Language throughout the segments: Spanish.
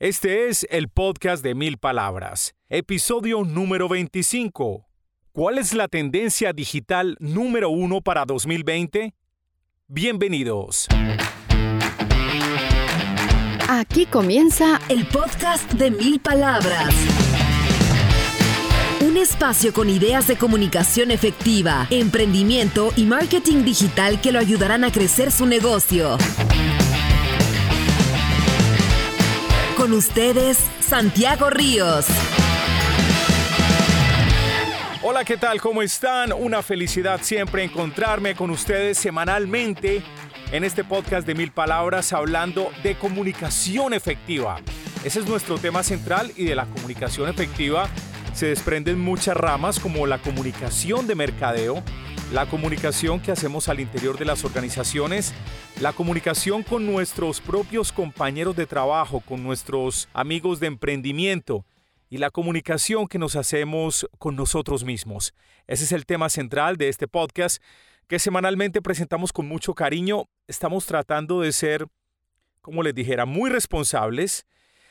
Este es el podcast de Mil Palabras, episodio número 25. ¿Cuál es la tendencia digital número uno para 2020? Bienvenidos. Aquí comienza el podcast de Mil Palabras. Un espacio con ideas de comunicación efectiva, emprendimiento y marketing digital que lo ayudarán a crecer su negocio. Con ustedes, Santiago Ríos. Hola, ¿qué tal? ¿Cómo están? Una felicidad siempre encontrarme con ustedes semanalmente en este podcast de Mil Palabras hablando de comunicación efectiva. Ese es nuestro tema central y de la comunicación efectiva se desprenden muchas ramas como la comunicación de mercadeo, la comunicación que hacemos al interior de las organizaciones, la comunicación con nuestros propios compañeros de trabajo, con nuestros amigos de emprendimiento y la comunicación que nos hacemos con nosotros mismos. Ese es el tema central de este podcast que semanalmente presentamos con mucho cariño. Estamos tratando de ser, como les dijera, muy responsables,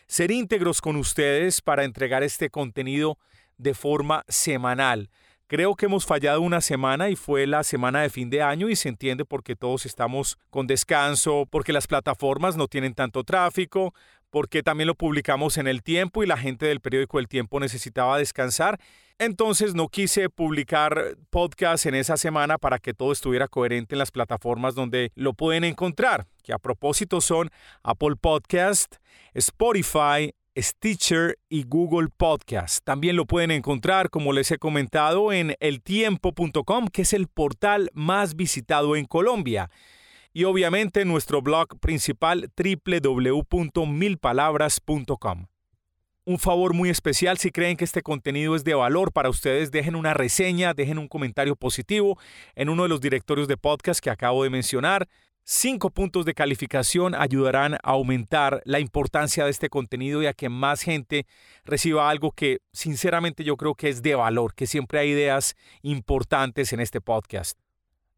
ser íntegros con ustedes para entregar este contenido de forma semanal. Creo que hemos fallado una semana y fue la semana de fin de año y se entiende porque todos estamos con descanso, porque las plataformas no tienen tanto tráfico, porque también lo publicamos en el tiempo y la gente del periódico El Tiempo necesitaba descansar. Entonces no quise publicar podcast en esa semana para que todo estuviera coherente en las plataformas donde lo pueden encontrar, que a propósito son Apple Podcast, Spotify, Stitcher y Google Podcast. También lo pueden encontrar, como les he comentado, en eltiempo.com, que es el portal más visitado en Colombia. Y obviamente nuestro blog principal www.milpalabras.com. Un favor muy especial, si creen que este contenido es de valor para ustedes, dejen una reseña, dejen un comentario positivo en uno de los directorios de podcast que acabo de mencionar. Cinco puntos de calificación ayudarán a aumentar la importancia de este contenido y a que más gente reciba algo que sinceramente yo creo que es de valor, que siempre hay ideas importantes en este podcast.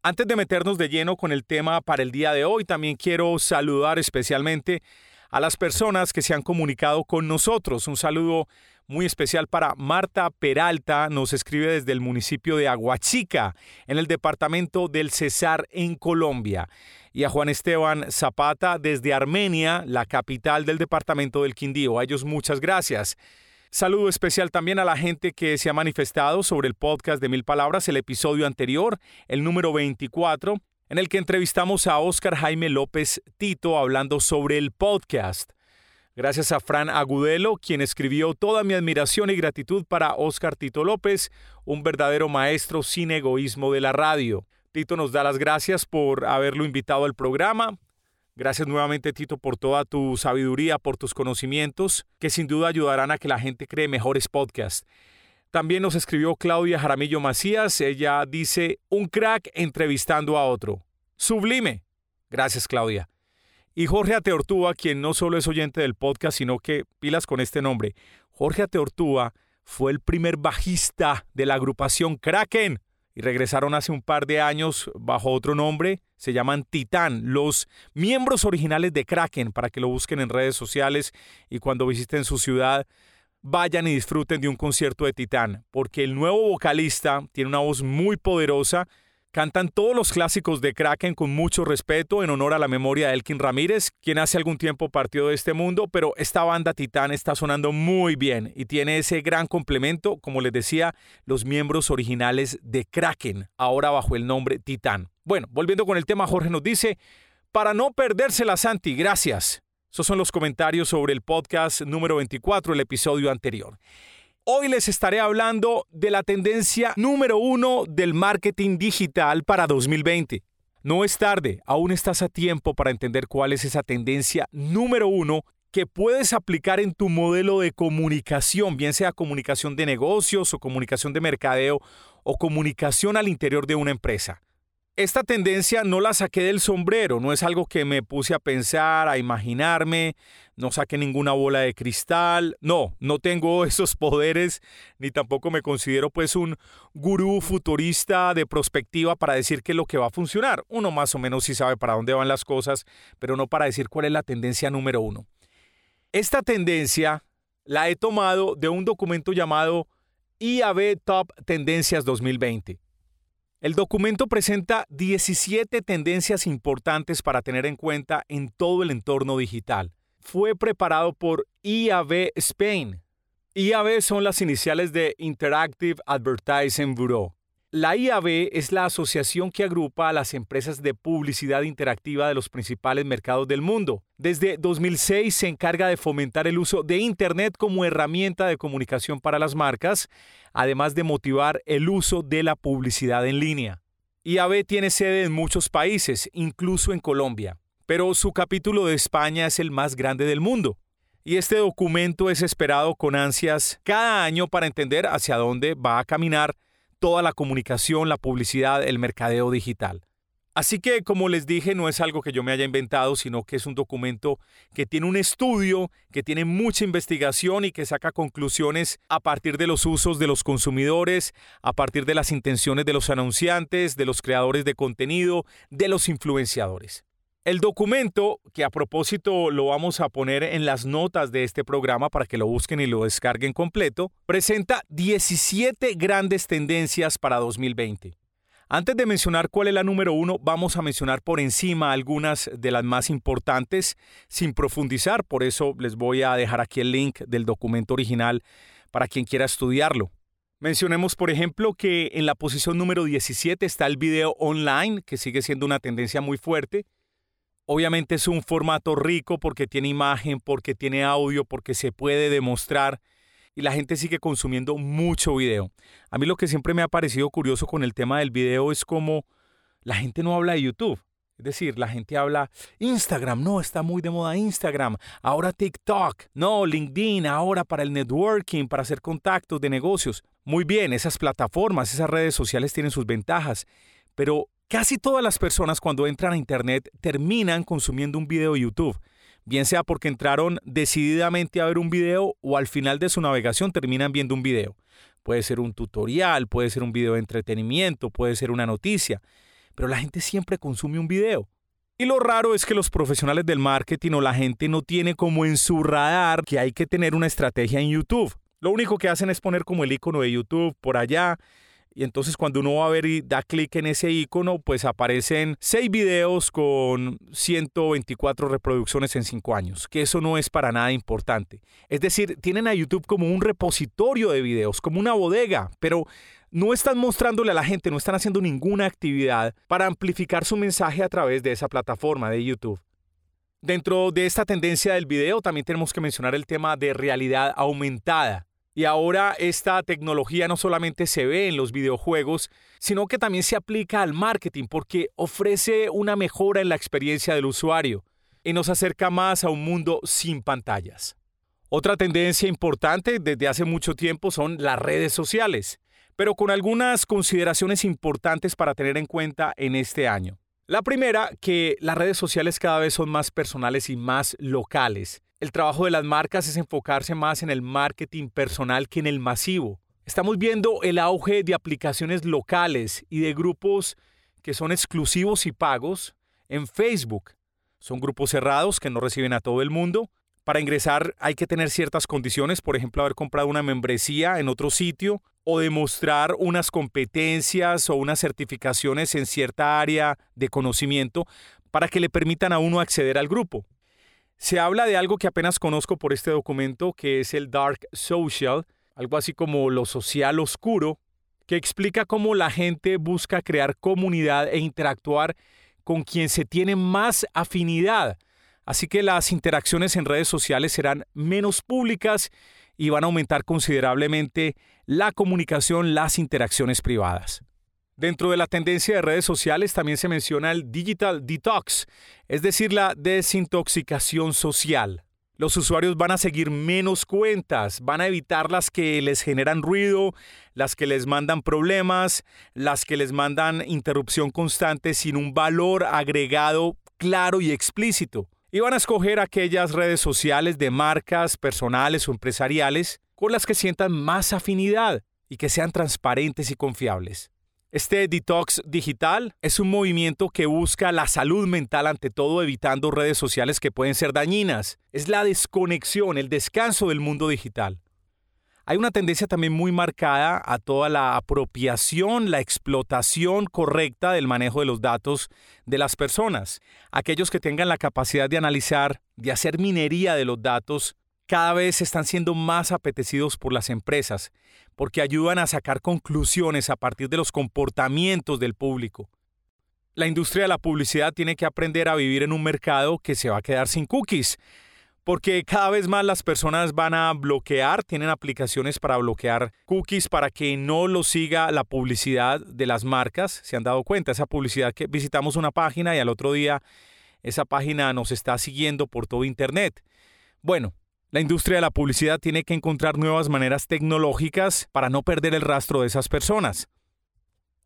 Antes de meternos de lleno con el tema para el día de hoy, también quiero saludar especialmente a las personas que se han comunicado con nosotros. Un saludo muy especial para Marta Peralta, nos escribe desde el municipio de Aguachica, en el departamento del Cesar, en Colombia y a Juan Esteban Zapata desde Armenia, la capital del departamento del Quindío. A ellos muchas gracias. Saludo especial también a la gente que se ha manifestado sobre el podcast de Mil Palabras, el episodio anterior, el número 24, en el que entrevistamos a Óscar Jaime López Tito hablando sobre el podcast. Gracias a Fran Agudelo, quien escribió toda mi admiración y gratitud para Óscar Tito López, un verdadero maestro sin egoísmo de la radio. Tito nos da las gracias por haberlo invitado al programa. Gracias nuevamente, Tito, por toda tu sabiduría, por tus conocimientos, que sin duda ayudarán a que la gente cree mejores podcasts. También nos escribió Claudia Jaramillo Macías. Ella dice, un crack entrevistando a otro. Sublime. Gracias, Claudia. Y Jorge Ateortúa, quien no solo es oyente del podcast, sino que pilas con este nombre. Jorge Ateortúa fue el primer bajista de la agrupación Kraken y regresaron hace un par de años bajo otro nombre, se llaman Titán, los miembros originales de Kraken, para que lo busquen en redes sociales y cuando visiten su ciudad vayan y disfruten de un concierto de Titán, porque el nuevo vocalista tiene una voz muy poderosa Cantan todos los clásicos de Kraken con mucho respeto en honor a la memoria de Elkin Ramírez, quien hace algún tiempo partió de este mundo, pero esta banda Titán está sonando muy bien y tiene ese gran complemento, como les decía, los miembros originales de Kraken, ahora bajo el nombre Titán. Bueno, volviendo con el tema, Jorge nos dice, para no perderse la Santi, gracias. Esos son los comentarios sobre el podcast número 24, el episodio anterior. Hoy les estaré hablando de la tendencia número uno del marketing digital para 2020. No es tarde, aún estás a tiempo para entender cuál es esa tendencia número uno que puedes aplicar en tu modelo de comunicación, bien sea comunicación de negocios o comunicación de mercadeo o comunicación al interior de una empresa. Esta tendencia no la saqué del sombrero, no es algo que me puse a pensar, a imaginarme, no saqué ninguna bola de cristal, no, no tengo esos poderes, ni tampoco me considero pues un gurú futurista de prospectiva para decir qué es lo que va a funcionar. Uno más o menos sí sabe para dónde van las cosas, pero no para decir cuál es la tendencia número uno. Esta tendencia la he tomado de un documento llamado IAB Top Tendencias 2020. El documento presenta 17 tendencias importantes para tener en cuenta en todo el entorno digital. Fue preparado por IAB Spain. IAB son las iniciales de Interactive Advertising Bureau. La IAB es la asociación que agrupa a las empresas de publicidad interactiva de los principales mercados del mundo. Desde 2006 se encarga de fomentar el uso de Internet como herramienta de comunicación para las marcas, además de motivar el uso de la publicidad en línea. IAB tiene sede en muchos países, incluso en Colombia, pero su capítulo de España es el más grande del mundo. Y este documento es esperado con ansias cada año para entender hacia dónde va a caminar toda la comunicación, la publicidad, el mercadeo digital. Así que, como les dije, no es algo que yo me haya inventado, sino que es un documento que tiene un estudio, que tiene mucha investigación y que saca conclusiones a partir de los usos de los consumidores, a partir de las intenciones de los anunciantes, de los creadores de contenido, de los influenciadores. El documento, que a propósito lo vamos a poner en las notas de este programa para que lo busquen y lo descarguen completo, presenta 17 grandes tendencias para 2020. Antes de mencionar cuál es la número uno, vamos a mencionar por encima algunas de las más importantes sin profundizar, por eso les voy a dejar aquí el link del documento original para quien quiera estudiarlo. Mencionemos, por ejemplo, que en la posición número 17 está el video online, que sigue siendo una tendencia muy fuerte. Obviamente es un formato rico porque tiene imagen, porque tiene audio, porque se puede demostrar y la gente sigue consumiendo mucho video. A mí lo que siempre me ha parecido curioso con el tema del video es como la gente no habla de YouTube. Es decir, la gente habla Instagram, no, está muy de moda Instagram, ahora TikTok, no, LinkedIn, ahora para el networking, para hacer contactos de negocios. Muy bien, esas plataformas, esas redes sociales tienen sus ventajas, pero Casi todas las personas cuando entran a Internet terminan consumiendo un video de YouTube, bien sea porque entraron decididamente a ver un video o al final de su navegación terminan viendo un video. Puede ser un tutorial, puede ser un video de entretenimiento, puede ser una noticia, pero la gente siempre consume un video. Y lo raro es que los profesionales del marketing o la gente no tiene como en su radar que hay que tener una estrategia en YouTube. Lo único que hacen es poner como el icono de YouTube por allá y entonces cuando uno va a ver y da clic en ese icono, pues aparecen seis videos con 124 reproducciones en cinco años, que eso no es para nada importante. Es decir, tienen a YouTube como un repositorio de videos, como una bodega, pero no están mostrándole a la gente, no están haciendo ninguna actividad para amplificar su mensaje a través de esa plataforma de YouTube. Dentro de esta tendencia del video también tenemos que mencionar el tema de realidad aumentada. Y ahora esta tecnología no solamente se ve en los videojuegos, sino que también se aplica al marketing porque ofrece una mejora en la experiencia del usuario y nos acerca más a un mundo sin pantallas. Otra tendencia importante desde hace mucho tiempo son las redes sociales, pero con algunas consideraciones importantes para tener en cuenta en este año. La primera, que las redes sociales cada vez son más personales y más locales el trabajo de las marcas es enfocarse más en el marketing personal que en el masivo. Estamos viendo el auge de aplicaciones locales y de grupos que son exclusivos y pagos en Facebook. Son grupos cerrados que no reciben a todo el mundo. Para ingresar hay que tener ciertas condiciones, por ejemplo, haber comprado una membresía en otro sitio o demostrar unas competencias o unas certificaciones en cierta área de conocimiento para que le permitan a uno acceder al grupo. Se habla de algo que apenas conozco por este documento, que es el Dark Social, algo así como lo social oscuro, que explica cómo la gente busca crear comunidad e interactuar con quien se tiene más afinidad. Así que las interacciones en redes sociales serán menos públicas y van a aumentar considerablemente la comunicación, las interacciones privadas. Dentro de la tendencia de redes sociales también se menciona el digital detox, es decir, la desintoxicación social. Los usuarios van a seguir menos cuentas, van a evitar las que les generan ruido, las que les mandan problemas, las que les mandan interrupción constante sin un valor agregado claro y explícito. Y van a escoger aquellas redes sociales de marcas personales o empresariales con las que sientan más afinidad y que sean transparentes y confiables. Este detox digital es un movimiento que busca la salud mental ante todo evitando redes sociales que pueden ser dañinas. Es la desconexión, el descanso del mundo digital. Hay una tendencia también muy marcada a toda la apropiación, la explotación correcta del manejo de los datos de las personas. Aquellos que tengan la capacidad de analizar, de hacer minería de los datos, cada vez están siendo más apetecidos por las empresas, porque ayudan a sacar conclusiones a partir de los comportamientos del público. La industria de la publicidad tiene que aprender a vivir en un mercado que se va a quedar sin cookies porque cada vez más las personas van a bloquear, tienen aplicaciones para bloquear cookies para que no lo siga la publicidad de las marcas. Se han dado cuenta, esa publicidad que visitamos una página y al otro día esa página nos está siguiendo por todo Internet. Bueno, la industria de la publicidad tiene que encontrar nuevas maneras tecnológicas para no perder el rastro de esas personas.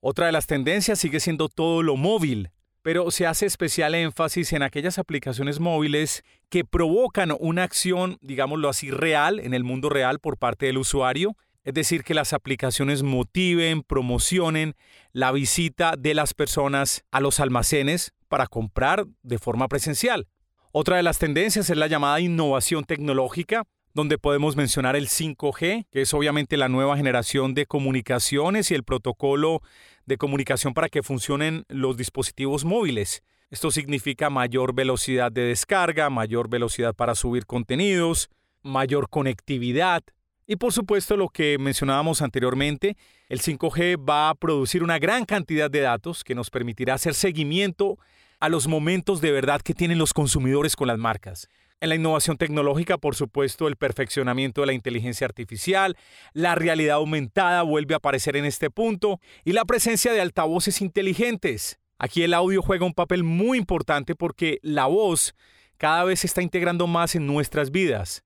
Otra de las tendencias sigue siendo todo lo móvil pero se hace especial énfasis en aquellas aplicaciones móviles que provocan una acción, digámoslo así, real en el mundo real por parte del usuario, es decir, que las aplicaciones motiven, promocionen la visita de las personas a los almacenes para comprar de forma presencial. Otra de las tendencias es la llamada innovación tecnológica, donde podemos mencionar el 5G, que es obviamente la nueva generación de comunicaciones y el protocolo de comunicación para que funcionen los dispositivos móviles. Esto significa mayor velocidad de descarga, mayor velocidad para subir contenidos, mayor conectividad. Y por supuesto lo que mencionábamos anteriormente, el 5G va a producir una gran cantidad de datos que nos permitirá hacer seguimiento a los momentos de verdad que tienen los consumidores con las marcas. En la innovación tecnológica, por supuesto, el perfeccionamiento de la inteligencia artificial, la realidad aumentada vuelve a aparecer en este punto y la presencia de altavoces inteligentes. Aquí el audio juega un papel muy importante porque la voz cada vez se está integrando más en nuestras vidas.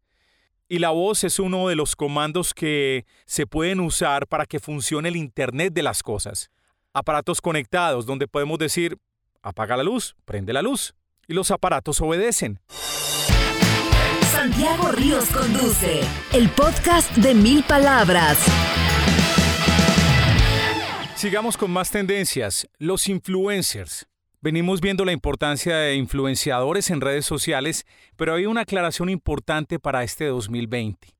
Y la voz es uno de los comandos que se pueden usar para que funcione el Internet de las cosas. Aparatos conectados donde podemos decir, apaga la luz, prende la luz. Y los aparatos obedecen. Santiago Ríos Conduce, el podcast de mil palabras. Sigamos con más tendencias. Los influencers. Venimos viendo la importancia de influenciadores en redes sociales, pero hay una aclaración importante para este 2020.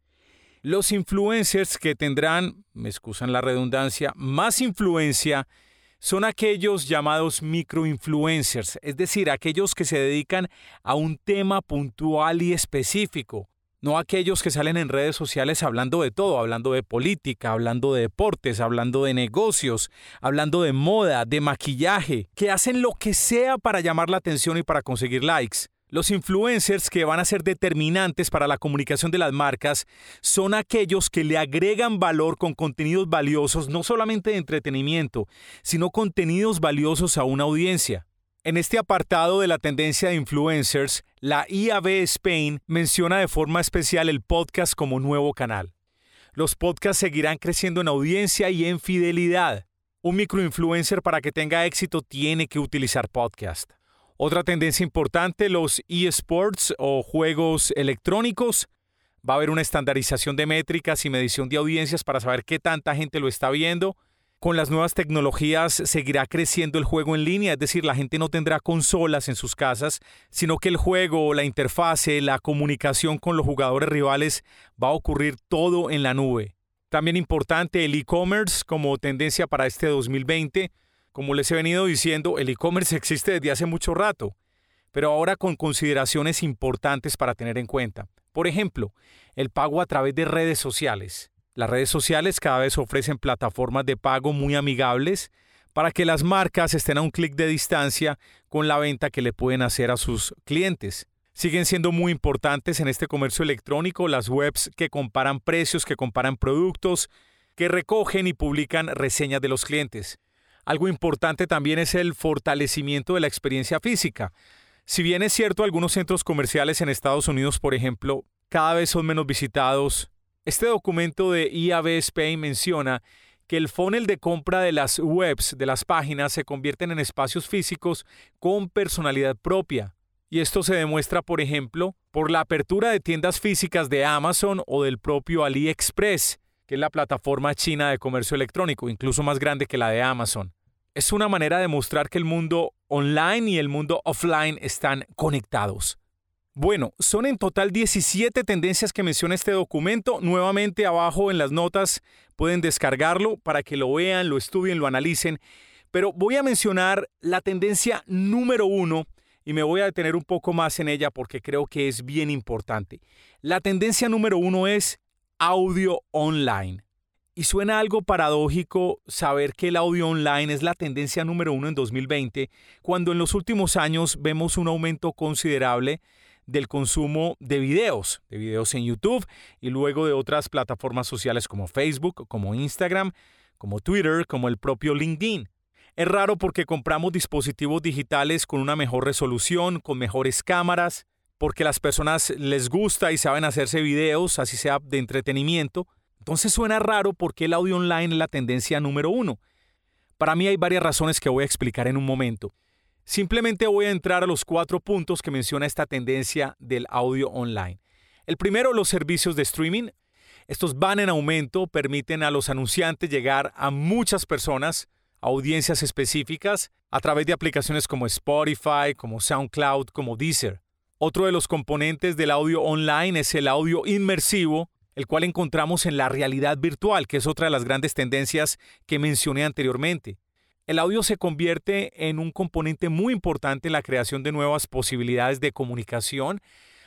Los influencers que tendrán, me excusan la redundancia, más influencia son aquellos llamados microinfluencers, es decir, aquellos que se dedican a un tema puntual y específico, no aquellos que salen en redes sociales hablando de todo, hablando de política, hablando de deportes, hablando de negocios, hablando de moda, de maquillaje, que hacen lo que sea para llamar la atención y para conseguir likes. Los influencers que van a ser determinantes para la comunicación de las marcas son aquellos que le agregan valor con contenidos valiosos, no solamente de entretenimiento, sino contenidos valiosos a una audiencia. En este apartado de la tendencia de influencers, la IAB Spain menciona de forma especial el podcast como nuevo canal. Los podcasts seguirán creciendo en audiencia y en fidelidad. Un microinfluencer para que tenga éxito tiene que utilizar podcast. Otra tendencia importante, los eSports o juegos electrónicos. Va a haber una estandarización de métricas y medición de audiencias para saber qué tanta gente lo está viendo. Con las nuevas tecnologías seguirá creciendo el juego en línea, es decir, la gente no tendrá consolas en sus casas, sino que el juego, la interfase, la comunicación con los jugadores rivales va a ocurrir todo en la nube. También importante el e-commerce como tendencia para este 2020. Como les he venido diciendo, el e-commerce existe desde hace mucho rato, pero ahora con consideraciones importantes para tener en cuenta. Por ejemplo, el pago a través de redes sociales. Las redes sociales cada vez ofrecen plataformas de pago muy amigables para que las marcas estén a un clic de distancia con la venta que le pueden hacer a sus clientes. Siguen siendo muy importantes en este comercio electrónico las webs que comparan precios, que comparan productos, que recogen y publican reseñas de los clientes. Algo importante también es el fortalecimiento de la experiencia física. Si bien es cierto, algunos centros comerciales en Estados Unidos, por ejemplo, cada vez son menos visitados, este documento de IAB Spain menciona que el funnel de compra de las webs, de las páginas, se convierten en espacios físicos con personalidad propia. Y esto se demuestra, por ejemplo, por la apertura de tiendas físicas de Amazon o del propio AliExpress, que es la plataforma china de comercio electrónico, incluso más grande que la de Amazon. Es una manera de mostrar que el mundo online y el mundo offline están conectados. Bueno, son en total 17 tendencias que menciona este documento. Nuevamente abajo en las notas pueden descargarlo para que lo vean, lo estudien, lo analicen. Pero voy a mencionar la tendencia número uno y me voy a detener un poco más en ella porque creo que es bien importante. La tendencia número uno es audio online. Y suena algo paradójico saber que el audio online es la tendencia número uno en 2020, cuando en los últimos años vemos un aumento considerable del consumo de videos, de videos en YouTube y luego de otras plataformas sociales como Facebook, como Instagram, como Twitter, como el propio LinkedIn. Es raro porque compramos dispositivos digitales con una mejor resolución, con mejores cámaras, porque las personas les gusta y saben hacerse videos, así sea de entretenimiento. Entonces suena raro porque el audio online es la tendencia número uno. Para mí hay varias razones que voy a explicar en un momento. Simplemente voy a entrar a los cuatro puntos que menciona esta tendencia del audio online. El primero, los servicios de streaming. Estos van en aumento, permiten a los anunciantes llegar a muchas personas, audiencias específicas, a través de aplicaciones como Spotify, como SoundCloud, como Deezer. Otro de los componentes del audio online es el audio inmersivo, el cual encontramos en la realidad virtual, que es otra de las grandes tendencias que mencioné anteriormente. El audio se convierte en un componente muy importante en la creación de nuevas posibilidades de comunicación,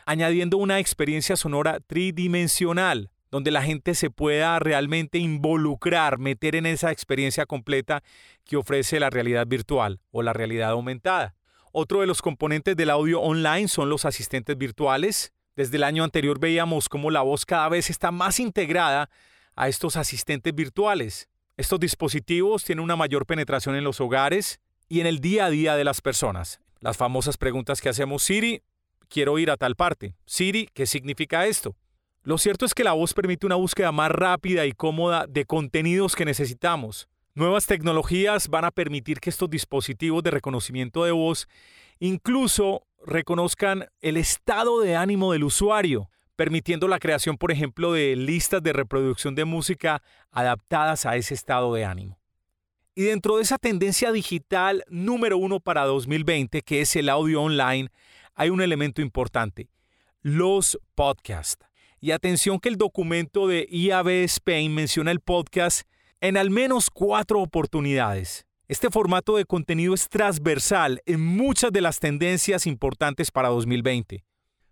añadiendo una experiencia sonora tridimensional, donde la gente se pueda realmente involucrar, meter en esa experiencia completa que ofrece la realidad virtual o la realidad aumentada. Otro de los componentes del audio online son los asistentes virtuales. Desde el año anterior veíamos cómo la voz cada vez está más integrada a estos asistentes virtuales. Estos dispositivos tienen una mayor penetración en los hogares y en el día a día de las personas. Las famosas preguntas que hacemos, Siri, quiero ir a tal parte. Siri, ¿qué significa esto? Lo cierto es que la voz permite una búsqueda más rápida y cómoda de contenidos que necesitamos. Nuevas tecnologías van a permitir que estos dispositivos de reconocimiento de voz incluso reconozcan el estado de ánimo del usuario, permitiendo la creación, por ejemplo, de listas de reproducción de música adaptadas a ese estado de ánimo. Y dentro de esa tendencia digital número uno para 2020, que es el audio online, hay un elemento importante, los podcasts. Y atención que el documento de IAB Spain menciona el podcast en al menos cuatro oportunidades. Este formato de contenido es transversal en muchas de las tendencias importantes para 2020.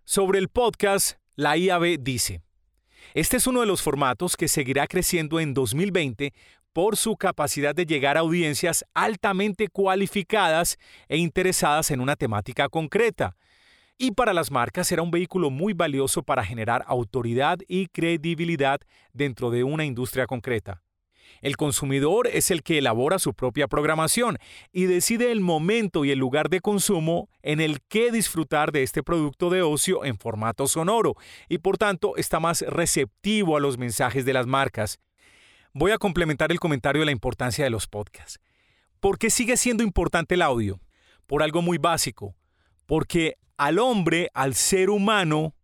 Sobre el podcast, la IAB dice, este es uno de los formatos que seguirá creciendo en 2020 por su capacidad de llegar a audiencias altamente cualificadas e interesadas en una temática concreta. Y para las marcas será un vehículo muy valioso para generar autoridad y credibilidad dentro de una industria concreta. El consumidor es el que elabora su propia programación y decide el momento y el lugar de consumo en el que disfrutar de este producto de ocio en formato sonoro y por tanto está más receptivo a los mensajes de las marcas. Voy a complementar el comentario de la importancia de los podcasts. ¿Por qué sigue siendo importante el audio? Por algo muy básico. Porque al hombre, al ser humano,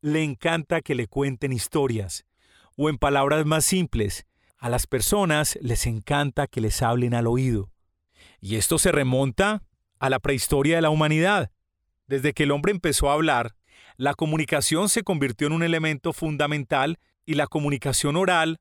le encanta que le cuenten historias. O en palabras más simples, a las personas les encanta que les hablen al oído. Y esto se remonta a la prehistoria de la humanidad. Desde que el hombre empezó a hablar, la comunicación se convirtió en un elemento fundamental y la comunicación oral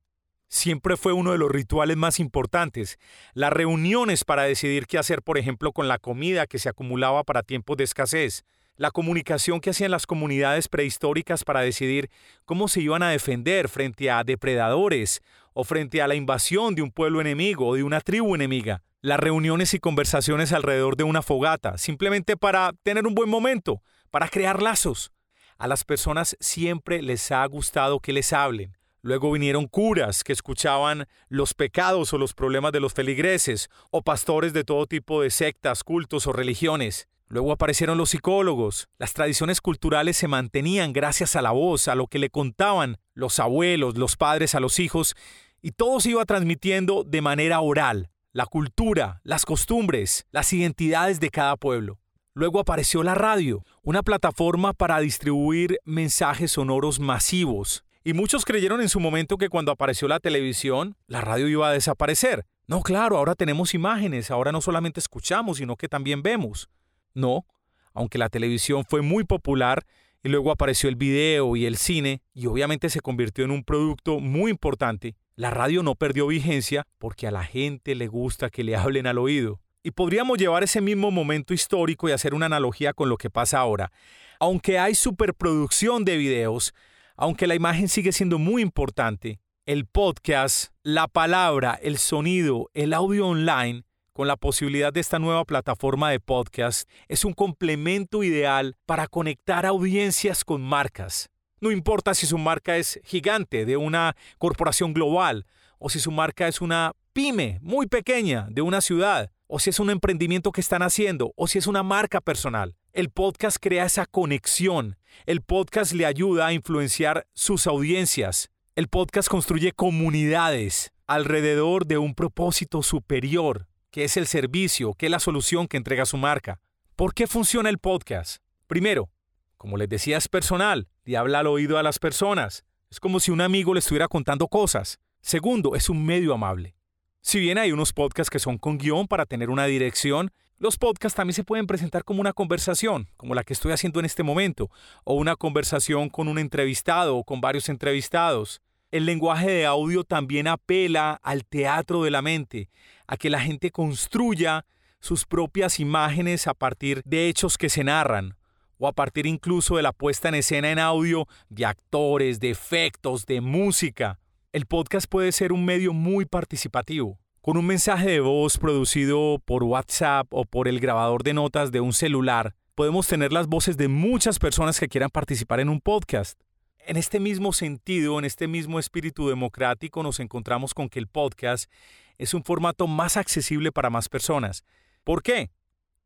siempre fue uno de los rituales más importantes. Las reuniones para decidir qué hacer, por ejemplo, con la comida que se acumulaba para tiempos de escasez. La comunicación que hacían las comunidades prehistóricas para decidir cómo se iban a defender frente a depredadores o frente a la invasión de un pueblo enemigo o de una tribu enemiga. Las reuniones y conversaciones alrededor de una fogata, simplemente para tener un buen momento, para crear lazos. A las personas siempre les ha gustado que les hablen. Luego vinieron curas que escuchaban los pecados o los problemas de los feligreses, o pastores de todo tipo de sectas, cultos o religiones. Luego aparecieron los psicólogos. Las tradiciones culturales se mantenían gracias a la voz, a lo que le contaban los abuelos, los padres a los hijos, y todo se iba transmitiendo de manera oral, la cultura, las costumbres, las identidades de cada pueblo. Luego apareció la radio, una plataforma para distribuir mensajes sonoros masivos, Y muchos creyeron en su momento que cuando apareció la televisión, la radio iba a desaparecer. No, claro, ahora tenemos imágenes, ahora no solamente escuchamos, sino que también vemos. No, aunque la televisión fue muy popular y luego apareció el video y el cine y obviamente se convirtió en un producto muy importante, la radio no perdió vigencia porque a la gente le gusta que le hablen al oído. Y podríamos llevar ese mismo momento histórico y hacer una analogía con lo que pasa ahora. Aunque hay superproducción de videos, aunque la imagen sigue siendo muy importante, el podcast, la palabra, el sonido, el audio online, con la posibilidad de esta nueva plataforma de podcast, es un complemento ideal para conectar audiencias con marcas. No importa si su marca es gigante de una corporación global o si su marca es una pyme muy pequeña de una ciudad o si es un emprendimiento que están haciendo o si es una marca personal. El podcast crea esa conexión. El podcast le ayuda a influenciar sus audiencias. El podcast construye comunidades alrededor de un propósito superior, que es el servicio, que es la solución que entrega su marca. ¿Por qué funciona el podcast? Primero, como les decía, es personal, le habla al oído a las personas. Es como si un amigo le estuviera contando cosas. Segundo, es un medio amable. Si bien hay unos podcasts que son con guion para tener una dirección, los podcasts también se pueden presentar como una conversación, como la que estoy haciendo en este momento, o una conversación con un entrevistado o con varios entrevistados. El lenguaje de audio también apela al teatro de la mente, a que la gente construya sus propias imágenes a partir de hechos que se narran o a partir incluso de la puesta en escena en audio de actores, de efectos, de música. El podcast puede ser un medio muy participativo. Con un mensaje de voz producido por WhatsApp o por el grabador de notas de un celular, podemos tener las voces de muchas personas que quieran participar en un podcast. En este mismo sentido, en este mismo espíritu democrático, nos encontramos con que el podcast es un formato más accesible para más personas. ¿Por qué?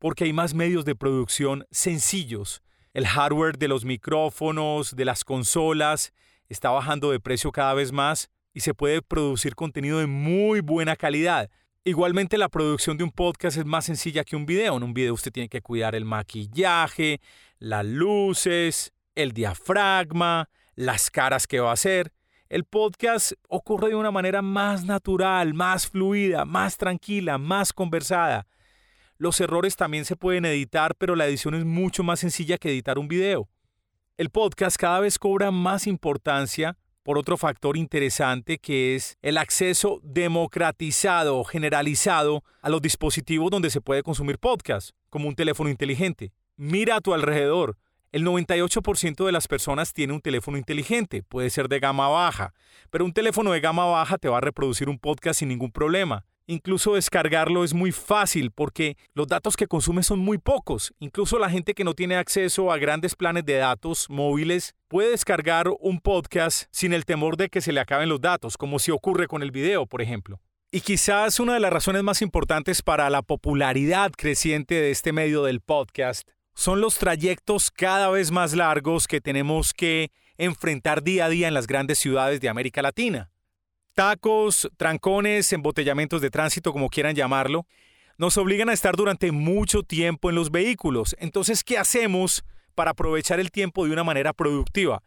porque hay más medios de producción sencillos. El hardware de los micrófonos, de las consolas, está bajando de precio cada vez más y se puede producir contenido de muy buena calidad. Igualmente la producción de un podcast es más sencilla que un video. En un video usted tiene que cuidar el maquillaje, las luces, el diafragma, las caras que va a hacer. El podcast ocurre de una manera más natural, más fluida, más tranquila, más conversada. Los errores también se pueden editar, pero la edición es mucho más sencilla que editar un video. El podcast cada vez cobra más importancia por otro factor interesante que es el acceso democratizado generalizado a los dispositivos donde se puede consumir podcast, como un teléfono inteligente. Mira a tu alrededor. El 98% de las personas tiene un teléfono inteligente, puede ser de gama baja, pero un teléfono de gama baja te va a reproducir un podcast sin ningún problema. Incluso descargarlo es muy fácil porque los datos que consume son muy pocos. Incluso la gente que no tiene acceso a grandes planes de datos móviles puede descargar un podcast sin el temor de que se le acaben los datos, como si ocurre con el video, por ejemplo. Y quizás una de las razones más importantes para la popularidad creciente de este medio del podcast son los trayectos cada vez más largos que tenemos que enfrentar día a día en las grandes ciudades de América Latina. Tacos, trancones, embotellamientos de tránsito, como quieran llamarlo, nos obligan a estar durante mucho tiempo en los vehículos. Entonces, ¿qué hacemos para aprovechar el tiempo de una manera productiva?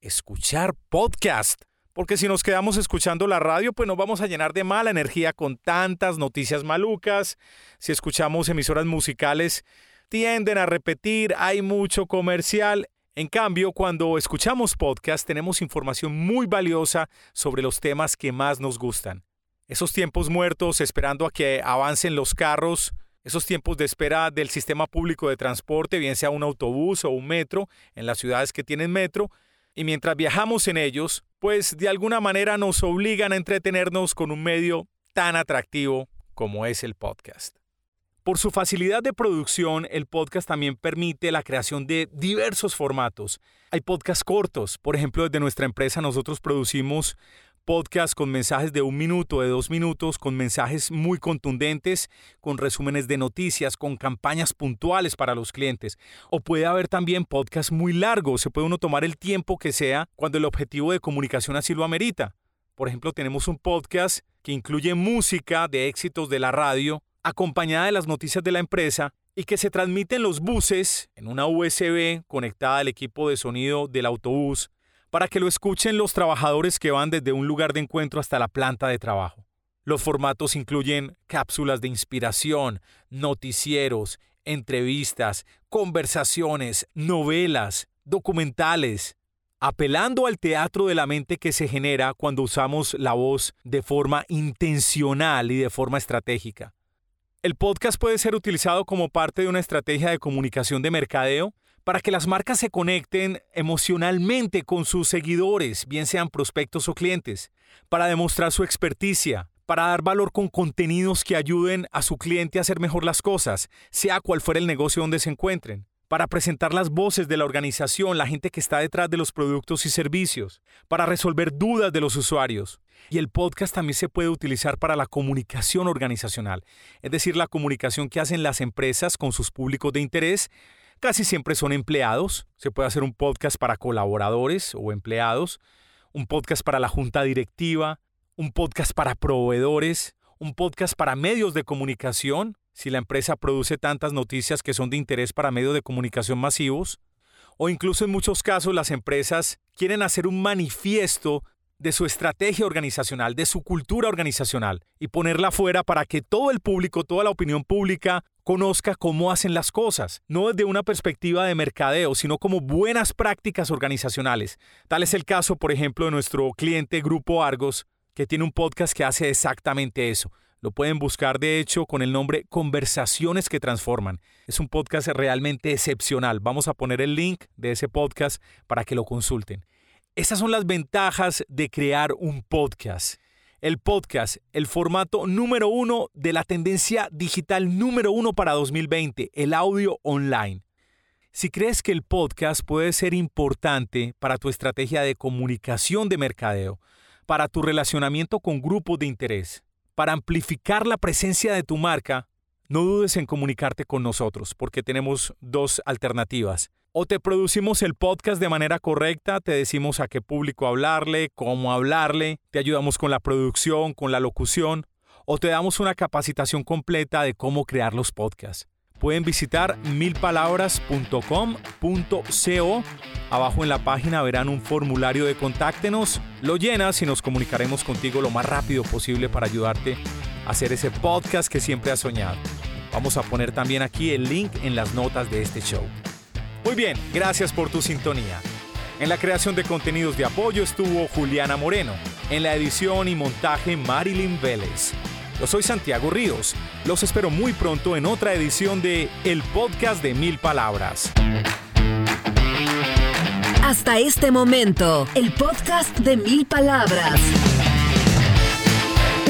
Escuchar podcast. Porque si nos quedamos escuchando la radio, pues nos vamos a llenar de mala energía con tantas noticias malucas. Si escuchamos emisoras musicales, tienden a repetir, hay mucho comercial. En cambio, cuando escuchamos podcast tenemos información muy valiosa sobre los temas que más nos gustan. Esos tiempos muertos esperando a que avancen los carros, esos tiempos de espera del sistema público de transporte, bien sea un autobús o un metro, en las ciudades que tienen metro, y mientras viajamos en ellos, pues de alguna manera nos obligan a entretenernos con un medio tan atractivo como es el podcast. Por su facilidad de producción, el podcast también permite la creación de diversos formatos. Hay podcasts cortos, por ejemplo, desde nuestra empresa nosotros producimos podcasts con mensajes de un minuto, de dos minutos, con mensajes muy contundentes, con resúmenes de noticias, con campañas puntuales para los clientes. O puede haber también podcasts muy largos, se puede uno tomar el tiempo que sea cuando el objetivo de comunicación así lo amerita. Por ejemplo, tenemos un podcast que incluye música de éxitos de la radio, acompañada de las noticias de la empresa y que se transmite en los buses en una USB conectada al equipo de sonido del autobús para que lo escuchen los trabajadores que van desde un lugar de encuentro hasta la planta de trabajo. Los formatos incluyen cápsulas de inspiración, noticieros, entrevistas, conversaciones, novelas, documentales, apelando al teatro de la mente que se genera cuando usamos la voz de forma intencional y de forma estratégica. El podcast puede ser utilizado como parte de una estrategia de comunicación de mercadeo para que las marcas se conecten emocionalmente con sus seguidores, bien sean prospectos o clientes, para demostrar su experticia, para dar valor con contenidos que ayuden a su cliente a hacer mejor las cosas, sea cual fuera el negocio donde se encuentren, para presentar las voces de la organización, la gente que está detrás de los productos y servicios, para resolver dudas de los usuarios. Y el podcast también se puede utilizar para la comunicación organizacional, es decir, la comunicación que hacen las empresas con sus públicos de interés. Casi siempre son empleados, se puede hacer un podcast para colaboradores o empleados, un podcast para la junta directiva, un podcast para proveedores, un podcast para medios de comunicación, si la empresa produce tantas noticias que son de interés para medios de comunicación masivos, o incluso en muchos casos las empresas quieren hacer un manifiesto de su estrategia organizacional, de su cultura organizacional, y ponerla fuera para que todo el público, toda la opinión pública conozca cómo hacen las cosas, no desde una perspectiva de mercadeo, sino como buenas prácticas organizacionales. Tal es el caso, por ejemplo, de nuestro cliente Grupo Argos, que tiene un podcast que hace exactamente eso. Lo pueden buscar de hecho con el nombre Conversaciones que Transforman. Es un podcast realmente excepcional. Vamos a poner el link de ese podcast para que lo consulten. Esas son las ventajas de crear un podcast. El podcast, el formato número uno de la tendencia digital número uno para 2020, el audio online. Si crees que el podcast puede ser importante para tu estrategia de comunicación de mercadeo, para tu relacionamiento con grupos de interés. Para amplificar la presencia de tu marca, no dudes en comunicarte con nosotros porque tenemos dos alternativas. O te producimos el podcast de manera correcta, te decimos a qué público hablarle, cómo hablarle, te ayudamos con la producción, con la locución, o te damos una capacitación completa de cómo crear los podcasts pueden visitar milpalabras.com.co. Abajo en la página verán un formulario de contáctenos. Lo llenas y nos comunicaremos contigo lo más rápido posible para ayudarte a hacer ese podcast que siempre has soñado. Vamos a poner también aquí el link en las notas de este show. Muy bien, gracias por tu sintonía. En la creación de contenidos de apoyo estuvo Juliana Moreno. En la edición y montaje Marilyn Vélez. Yo soy Santiago Ríos. Los espero muy pronto en otra edición de El Podcast de Mil Palabras. Hasta este momento, el podcast de Mil Palabras.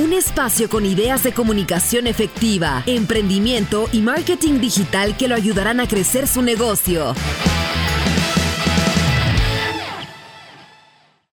Un espacio con ideas de comunicación efectiva, emprendimiento y marketing digital que lo ayudarán a crecer su negocio.